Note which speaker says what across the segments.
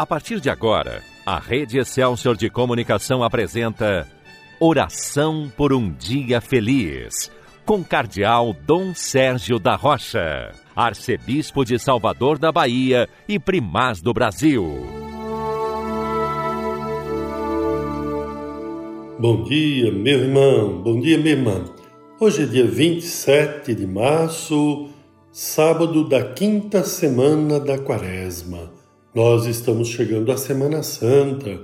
Speaker 1: A partir de agora, a Rede Excelsior de Comunicação apresenta Oração por um Dia Feliz, com Cardeal Dom Sérgio da Rocha, Arcebispo de Salvador da Bahia e Primaz do Brasil.
Speaker 2: Bom dia, meu irmão, bom dia, minha irmã. Hoje é dia 27 de março, sábado da quinta semana da quaresma. Nós estamos chegando à Semana Santa.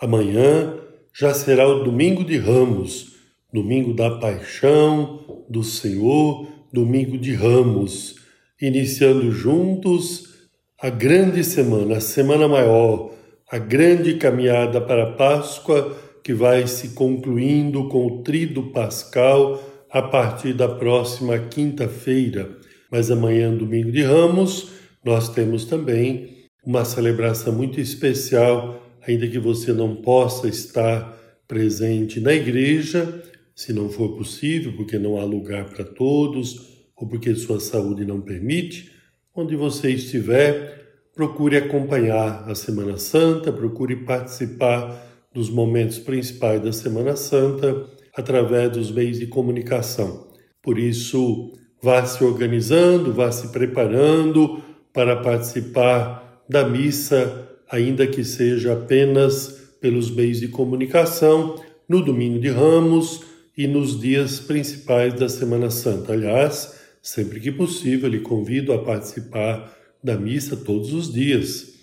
Speaker 2: Amanhã já será o domingo de Ramos, domingo da paixão do Senhor, domingo de Ramos, iniciando juntos a grande semana, a semana maior, a grande caminhada para a Páscoa que vai se concluindo com o trido pascal a partir da próxima quinta-feira. Mas amanhã, domingo de Ramos, nós temos também uma celebração muito especial, ainda que você não possa estar presente na igreja, se não for possível, porque não há lugar para todos ou porque sua saúde não permite. Onde você estiver, procure acompanhar a Semana Santa, procure participar dos momentos principais da Semana Santa através dos meios de comunicação. Por isso, vá se organizando, vá se preparando para participar da missa, ainda que seja apenas pelos meios de comunicação, no domingo de Ramos e nos dias principais da Semana Santa. Aliás, sempre que possível, lhe convido a participar da missa todos os dias.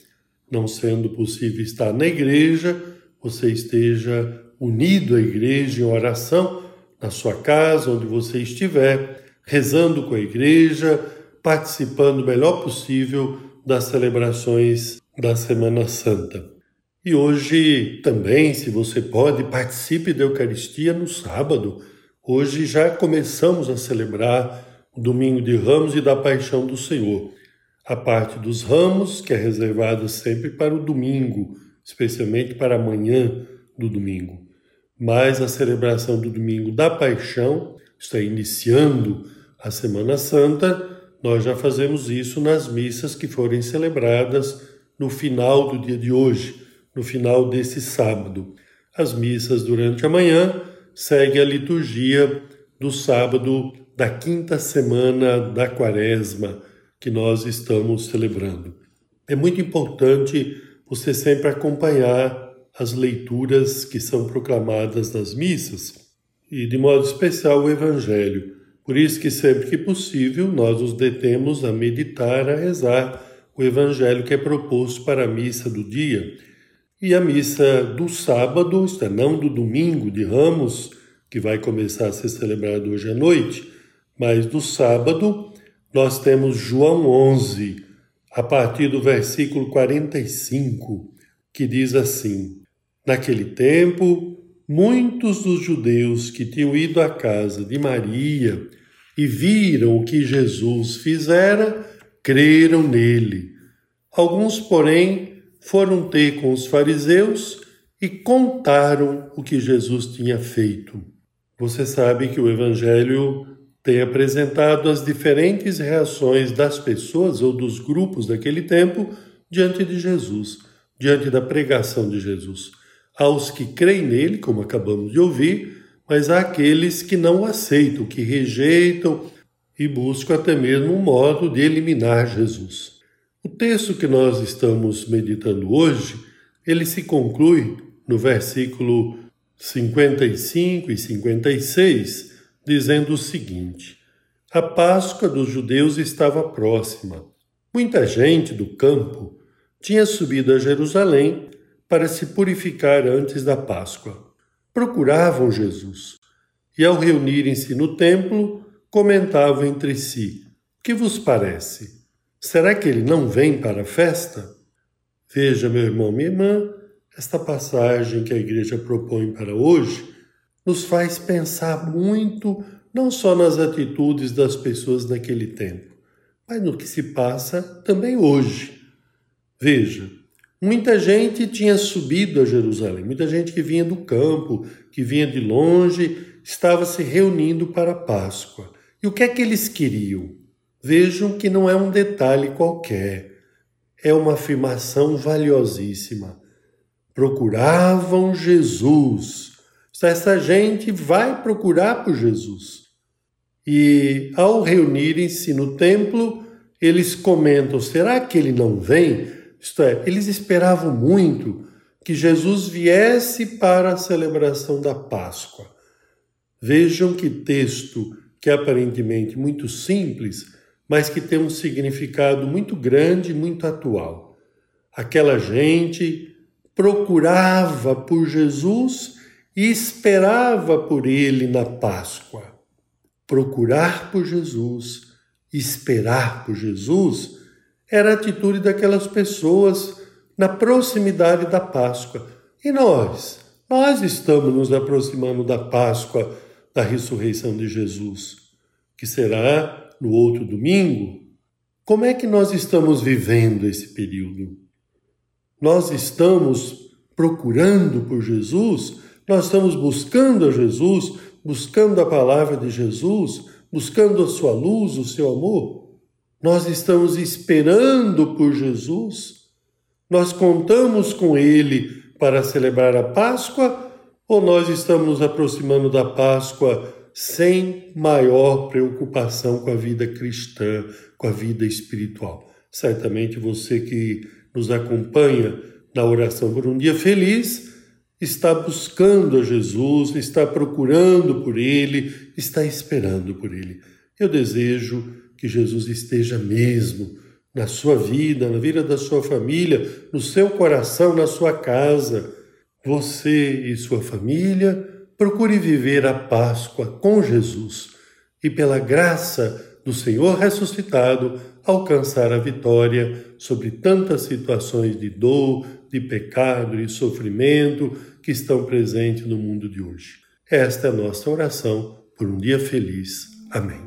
Speaker 2: Não sendo possível estar na igreja, você esteja unido à igreja em oração, na sua casa, onde você estiver, rezando com a igreja, participando o melhor possível das celebrações da Semana Santa. E hoje também, se você pode, participe da Eucaristia no sábado. Hoje já começamos a celebrar o Domingo de Ramos e da Paixão do Senhor. A parte dos ramos, que é reservada sempre para o domingo, especialmente para a manhã do domingo. Mas a celebração do Domingo da Paixão está iniciando a Semana Santa nós já fazemos isso nas missas que forem celebradas no final do dia de hoje, no final desse sábado. As missas durante a manhã seguem a liturgia do sábado da quinta semana da quaresma que nós estamos celebrando. É muito importante você sempre acompanhar as leituras que são proclamadas nas missas e, de modo especial, o Evangelho por isso que sempre que possível nós nos detemos a meditar, a rezar o evangelho que é proposto para a missa do dia. E a missa do sábado, isto é, não do domingo de Ramos, que vai começar a ser celebrado hoje à noite, mas do sábado, nós temos João 11, a partir do versículo 45, que diz assim: Naquele tempo, muitos dos judeus que tinham ido à casa de Maria e viram o que Jesus fizera, creram nele. Alguns, porém, foram ter com os fariseus e contaram o que Jesus tinha feito. Você sabe que o Evangelho tem apresentado as diferentes reações das pessoas ou dos grupos daquele tempo diante de Jesus, diante da pregação de Jesus. Aos que creem nele, como acabamos de ouvir, mas há aqueles que não aceitam, que rejeitam e buscam até mesmo um modo de eliminar Jesus. O texto que nós estamos meditando hoje, ele se conclui no versículo 55 e 56, dizendo o seguinte: A Páscoa dos judeus estava próxima. Muita gente do campo tinha subido a Jerusalém para se purificar antes da Páscoa procuravam Jesus e, ao reunirem-se no templo, comentavam entre si: que vos parece? Será que ele não vem para a festa? Veja, meu irmão, minha irmã, esta passagem que a igreja propõe para hoje nos faz pensar muito não só nas atitudes das pessoas naquele tempo, mas no que se passa também hoje. Veja, Muita gente tinha subido a Jerusalém, muita gente que vinha do campo, que vinha de longe, estava se reunindo para a Páscoa. E o que é que eles queriam? Vejam que não é um detalhe qualquer. é uma afirmação valiosíssima. Procuravam Jesus. Essa gente vai procurar por Jesus. E ao reunirem-se no templo, eles comentam: será que ele não vem? Isto é, eles esperavam muito que Jesus viesse para a celebração da Páscoa. Vejam que texto que é aparentemente muito simples, mas que tem um significado muito grande e muito atual. Aquela gente procurava por Jesus e esperava por ele na Páscoa. Procurar por Jesus, esperar por Jesus, era a atitude daquelas pessoas na proximidade da Páscoa. E nós? Nós estamos nos aproximando da Páscoa, da ressurreição de Jesus, que será no outro domingo, como é que nós estamos vivendo esse período? Nós estamos procurando por Jesus, nós estamos buscando a Jesus, buscando a palavra de Jesus, buscando a sua luz, o seu amor. Nós estamos esperando por Jesus, nós contamos com Ele para celebrar a Páscoa ou nós estamos nos aproximando da Páscoa sem maior preocupação com a vida cristã, com a vida espiritual. Certamente você que nos acompanha na oração por um dia feliz está buscando a Jesus, está procurando por Ele, está esperando por Ele. Eu desejo que Jesus esteja mesmo na sua vida, na vida da sua família, no seu coração, na sua casa. Você e sua família procure viver a Páscoa com Jesus e, pela graça do Senhor ressuscitado, alcançar a vitória sobre tantas situações de dor, de pecado e sofrimento que estão presentes no mundo de hoje. Esta é a nossa oração por um dia feliz. Amém.